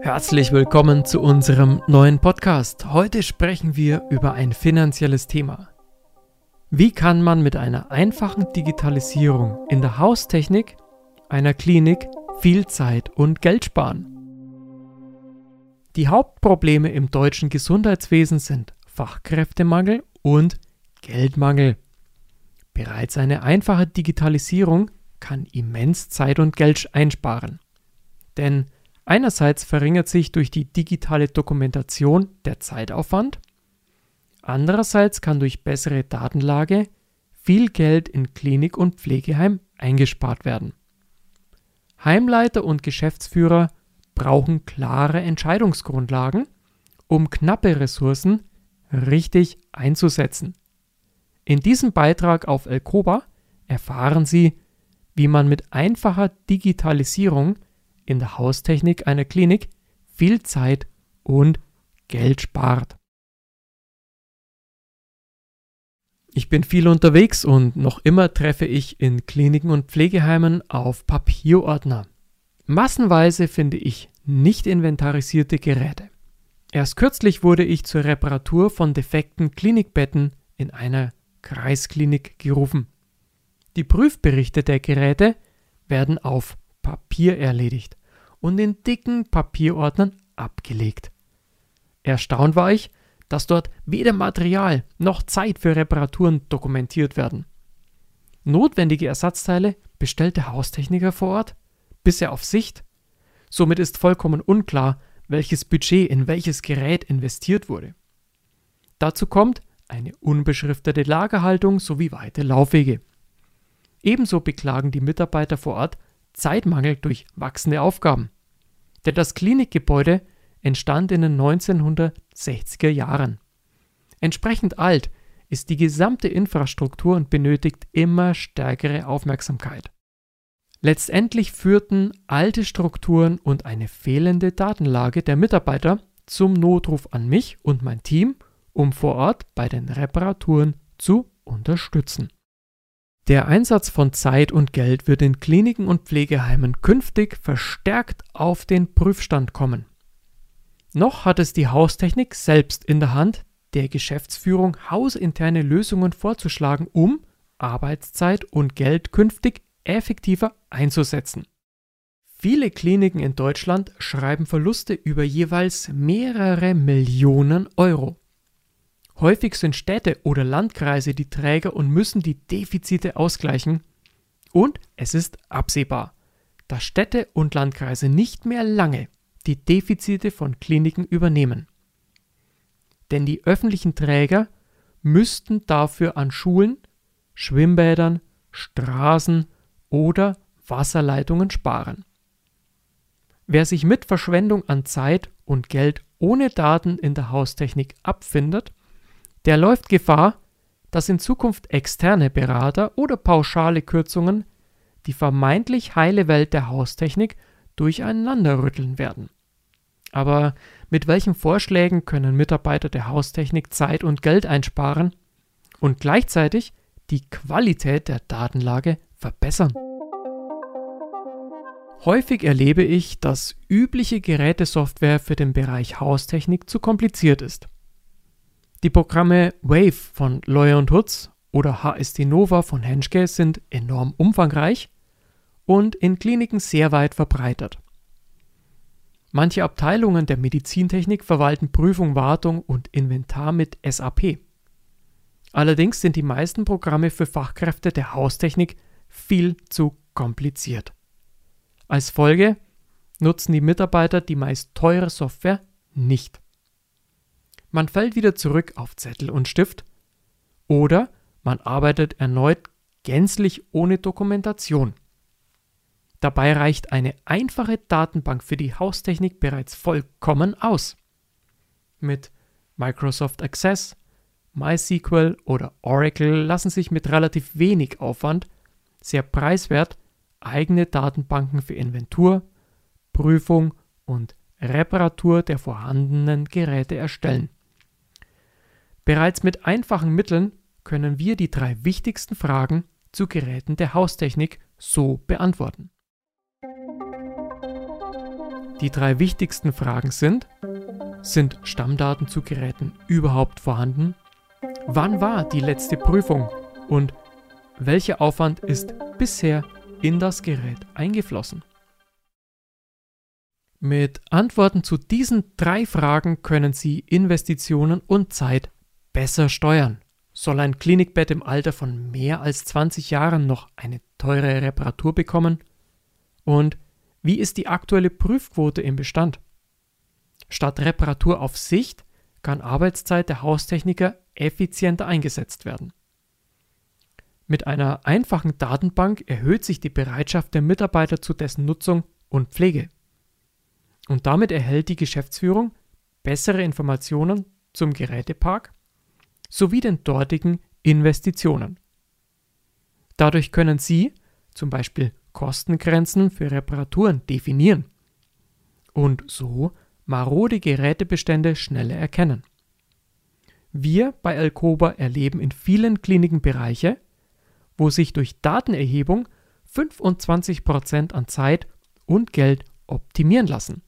Herzlich willkommen zu unserem neuen Podcast. Heute sprechen wir über ein finanzielles Thema. Wie kann man mit einer einfachen Digitalisierung in der Haustechnik einer Klinik viel Zeit und Geld sparen? Die Hauptprobleme im deutschen Gesundheitswesen sind Fachkräftemangel und Geldmangel. Bereits eine einfache Digitalisierung kann immens Zeit und Geld einsparen. Denn einerseits verringert sich durch die digitale Dokumentation der Zeitaufwand, andererseits kann durch bessere Datenlage viel Geld in Klinik und Pflegeheim eingespart werden. Heimleiter und Geschäftsführer brauchen klare Entscheidungsgrundlagen, um knappe Ressourcen richtig einzusetzen. In diesem Beitrag auf Elkoba erfahren Sie, wie man mit einfacher Digitalisierung in der Haustechnik einer Klinik viel Zeit und Geld spart. Ich bin viel unterwegs und noch immer treffe ich in Kliniken und Pflegeheimen auf Papierordner. Massenweise finde ich nicht inventarisierte Geräte. Erst kürzlich wurde ich zur Reparatur von defekten Klinikbetten in einer Kreisklinik gerufen. Die Prüfberichte der Geräte werden auf Papier erledigt und in dicken Papierordnern abgelegt. Erstaunt war ich, dass dort weder Material noch Zeit für Reparaturen dokumentiert werden. Notwendige Ersatzteile bestellt der Haustechniker vor Ort, bisher auf Sicht. Somit ist vollkommen unklar, welches Budget in welches Gerät investiert wurde. Dazu kommt eine unbeschriftete Lagerhaltung sowie weite Laufwege. Ebenso beklagen die Mitarbeiter vor Ort Zeitmangel durch wachsende Aufgaben. Denn das Klinikgebäude entstand in den 1960er Jahren. Entsprechend alt ist die gesamte Infrastruktur und benötigt immer stärkere Aufmerksamkeit. Letztendlich führten alte Strukturen und eine fehlende Datenlage der Mitarbeiter zum Notruf an mich und mein Team, um vor Ort bei den Reparaturen zu unterstützen. Der Einsatz von Zeit und Geld wird in Kliniken und Pflegeheimen künftig verstärkt auf den Prüfstand kommen. Noch hat es die Haustechnik selbst in der Hand, der Geschäftsführung hausinterne Lösungen vorzuschlagen, um Arbeitszeit und Geld künftig effektiver einzusetzen. Viele Kliniken in Deutschland schreiben Verluste über jeweils mehrere Millionen Euro. Häufig sind Städte oder Landkreise die Träger und müssen die Defizite ausgleichen. Und es ist absehbar, dass Städte und Landkreise nicht mehr lange die Defizite von Kliniken übernehmen. Denn die öffentlichen Träger müssten dafür an Schulen, Schwimmbädern, Straßen oder Wasserleitungen sparen. Wer sich mit Verschwendung an Zeit und Geld ohne Daten in der Haustechnik abfindet, der läuft Gefahr, dass in Zukunft externe Berater oder pauschale Kürzungen die vermeintlich heile Welt der Haustechnik durcheinanderrütteln werden. Aber mit welchen Vorschlägen können Mitarbeiter der Haustechnik Zeit und Geld einsparen und gleichzeitig die Qualität der Datenlage verbessern? Häufig erlebe ich, dass übliche Gerätesoftware für den Bereich Haustechnik zu kompliziert ist. Die Programme Wave von Lawyer und Hutz oder HSD Nova von Henschke sind enorm umfangreich und in Kliniken sehr weit verbreitet. Manche Abteilungen der Medizintechnik verwalten Prüfung, Wartung und Inventar mit SAP. Allerdings sind die meisten Programme für Fachkräfte der Haustechnik viel zu kompliziert. Als Folge nutzen die Mitarbeiter die meist teure Software nicht. Man fällt wieder zurück auf Zettel und Stift oder man arbeitet erneut gänzlich ohne Dokumentation. Dabei reicht eine einfache Datenbank für die Haustechnik bereits vollkommen aus. Mit Microsoft Access, MySQL oder Oracle lassen sich mit relativ wenig Aufwand sehr preiswert eigene Datenbanken für Inventur, Prüfung und Reparatur der vorhandenen Geräte erstellen. Bereits mit einfachen Mitteln können wir die drei wichtigsten Fragen zu Geräten der Haustechnik so beantworten. Die drei wichtigsten Fragen sind, sind Stammdaten zu Geräten überhaupt vorhanden? Wann war die letzte Prüfung? Und welcher Aufwand ist bisher in das Gerät eingeflossen? Mit Antworten zu diesen drei Fragen können Sie Investitionen und Zeit besser steuern. Soll ein Klinikbett im Alter von mehr als 20 Jahren noch eine teure Reparatur bekommen? Und wie ist die aktuelle Prüfquote im Bestand? Statt Reparatur auf Sicht kann Arbeitszeit der Haustechniker effizienter eingesetzt werden. Mit einer einfachen Datenbank erhöht sich die Bereitschaft der Mitarbeiter zu dessen Nutzung und Pflege. Und damit erhält die Geschäftsführung bessere Informationen zum Gerätepark sowie den dortigen Investitionen. Dadurch können Sie zum Beispiel Kostengrenzen für Reparaturen definieren und so marode Gerätebestände schneller erkennen. Wir bei Alcoba erleben in vielen Kliniken Bereiche, wo sich durch Datenerhebung 25% an Zeit und Geld optimieren lassen.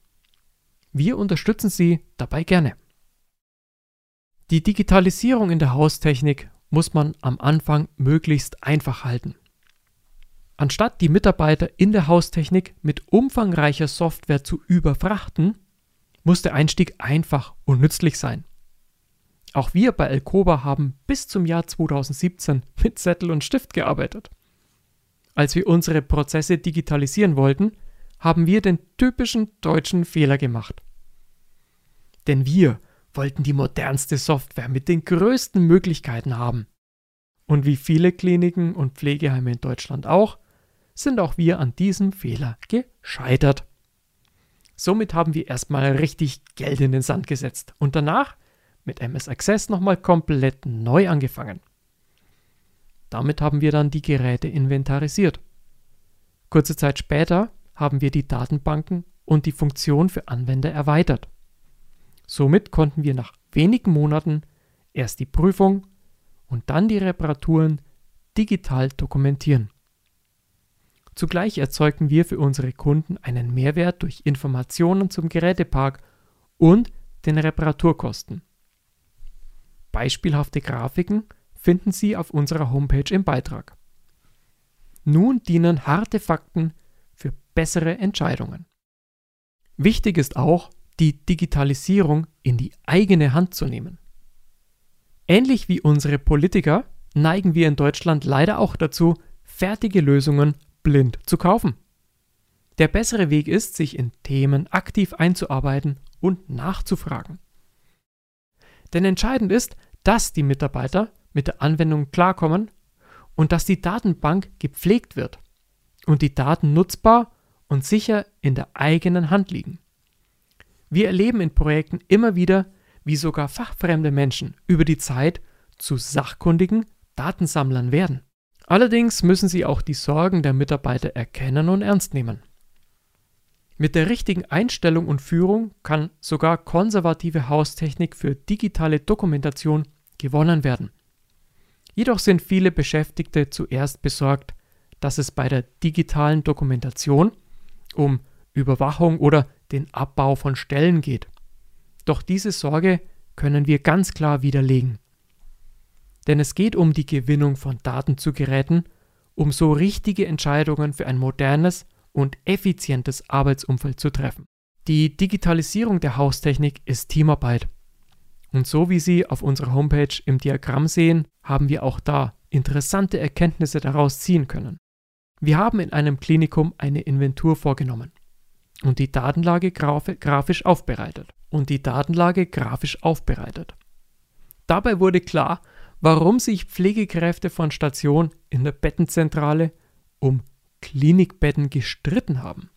Wir unterstützen Sie dabei gerne. Die Digitalisierung in der Haustechnik muss man am Anfang möglichst einfach halten. Anstatt die Mitarbeiter in der Haustechnik mit umfangreicher Software zu überfrachten, muss der Einstieg einfach und nützlich sein. Auch wir bei Elkoba haben bis zum Jahr 2017 mit Zettel und Stift gearbeitet. Als wir unsere Prozesse digitalisieren wollten, haben wir den typischen deutschen Fehler gemacht. Denn wir wollten die modernste Software mit den größten Möglichkeiten haben. Und wie viele Kliniken und Pflegeheime in Deutschland auch, sind auch wir an diesem Fehler gescheitert. Somit haben wir erstmal richtig Geld in den Sand gesetzt und danach mit MS Access nochmal komplett neu angefangen. Damit haben wir dann die Geräte inventarisiert. Kurze Zeit später haben wir die Datenbanken und die Funktion für Anwender erweitert. Somit konnten wir nach wenigen Monaten erst die Prüfung und dann die Reparaturen digital dokumentieren. Zugleich erzeugten wir für unsere Kunden einen Mehrwert durch Informationen zum Gerätepark und den Reparaturkosten. Beispielhafte Grafiken finden Sie auf unserer Homepage im Beitrag. Nun dienen harte Fakten für bessere Entscheidungen. Wichtig ist auch, die Digitalisierung in die eigene Hand zu nehmen. Ähnlich wie unsere Politiker neigen wir in Deutschland leider auch dazu, fertige Lösungen blind zu kaufen. Der bessere Weg ist, sich in Themen aktiv einzuarbeiten und nachzufragen. Denn entscheidend ist, dass die Mitarbeiter mit der Anwendung klarkommen und dass die Datenbank gepflegt wird und die Daten nutzbar und sicher in der eigenen Hand liegen. Wir erleben in Projekten immer wieder, wie sogar fachfremde Menschen über die Zeit zu sachkundigen Datensammlern werden. Allerdings müssen sie auch die Sorgen der Mitarbeiter erkennen und ernst nehmen. Mit der richtigen Einstellung und Führung kann sogar konservative Haustechnik für digitale Dokumentation gewonnen werden. Jedoch sind viele Beschäftigte zuerst besorgt, dass es bei der digitalen Dokumentation um Überwachung oder den Abbau von Stellen geht. Doch diese Sorge können wir ganz klar widerlegen denn es geht um die Gewinnung von Daten zu Geräten, um so richtige Entscheidungen für ein modernes und effizientes Arbeitsumfeld zu treffen. Die Digitalisierung der Haustechnik ist Teamarbeit. Und so wie Sie auf unserer Homepage im Diagramm sehen, haben wir auch da interessante Erkenntnisse daraus ziehen können. Wir haben in einem Klinikum eine Inventur vorgenommen und die Datenlage grafisch aufbereitet. Und die Datenlage grafisch aufbereitet. Dabei wurde klar, warum sich Pflegekräfte von Station in der Bettenzentrale um Klinikbetten gestritten haben.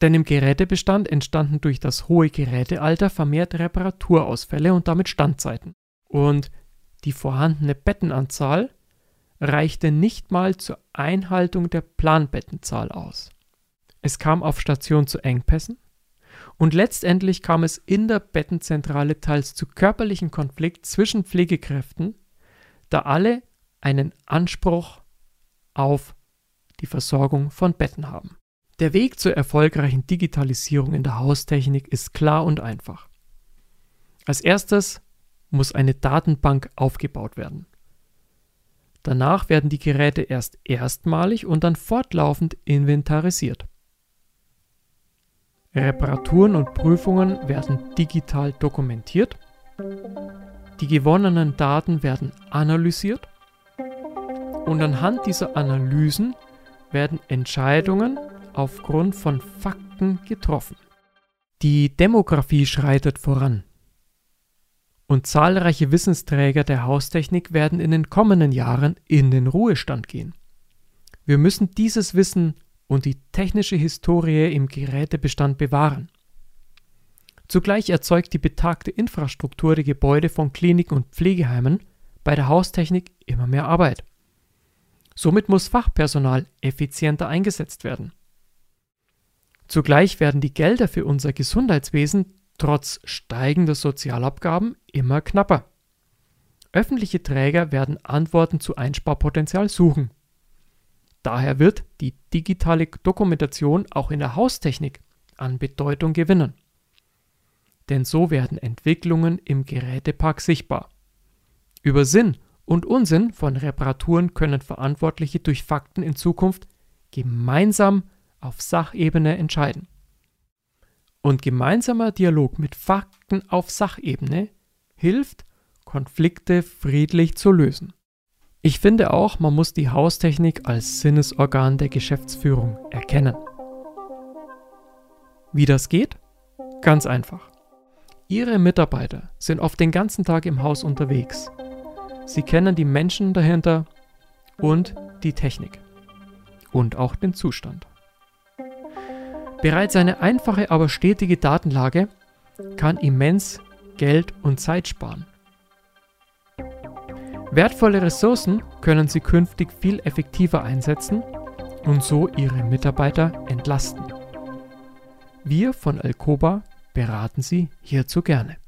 Denn im Gerätebestand entstanden durch das hohe Gerätealter vermehrt Reparaturausfälle und damit Standzeiten. Und die vorhandene Bettenanzahl reichte nicht mal zur Einhaltung der Planbettenzahl aus. Es kam auf Station zu Engpässen und letztendlich kam es in der Bettenzentrale teils zu körperlichen Konflikt zwischen Pflegekräften da alle einen Anspruch auf die Versorgung von Betten haben. Der Weg zur erfolgreichen Digitalisierung in der Haustechnik ist klar und einfach. Als erstes muss eine Datenbank aufgebaut werden. Danach werden die Geräte erst erstmalig und dann fortlaufend inventarisiert. Reparaturen und Prüfungen werden digital dokumentiert. Die gewonnenen Daten werden analysiert und anhand dieser Analysen werden Entscheidungen aufgrund von Fakten getroffen. Die Demografie schreitet voran. Und zahlreiche Wissensträger der Haustechnik werden in den kommenden Jahren in den Ruhestand gehen. Wir müssen dieses Wissen und die technische Historie im Gerätebestand bewahren. Zugleich erzeugt die betagte Infrastruktur der Gebäude von Kliniken und Pflegeheimen bei der Haustechnik immer mehr Arbeit. Somit muss Fachpersonal effizienter eingesetzt werden. Zugleich werden die Gelder für unser Gesundheitswesen trotz steigender Sozialabgaben immer knapper. Öffentliche Träger werden Antworten zu Einsparpotenzial suchen. Daher wird die digitale Dokumentation auch in der Haustechnik an Bedeutung gewinnen. Denn so werden Entwicklungen im Gerätepark sichtbar. Über Sinn und Unsinn von Reparaturen können Verantwortliche durch Fakten in Zukunft gemeinsam auf Sachebene entscheiden. Und gemeinsamer Dialog mit Fakten auf Sachebene hilft, Konflikte friedlich zu lösen. Ich finde auch, man muss die Haustechnik als Sinnesorgan der Geschäftsführung erkennen. Wie das geht? Ganz einfach. Ihre Mitarbeiter sind oft den ganzen Tag im Haus unterwegs. Sie kennen die Menschen dahinter und die Technik und auch den Zustand. Bereits eine einfache, aber stetige Datenlage kann immens Geld und Zeit sparen. Wertvolle Ressourcen können Sie künftig viel effektiver einsetzen und so Ihre Mitarbeiter entlasten. Wir von Alcoba beraten Sie hierzu gerne.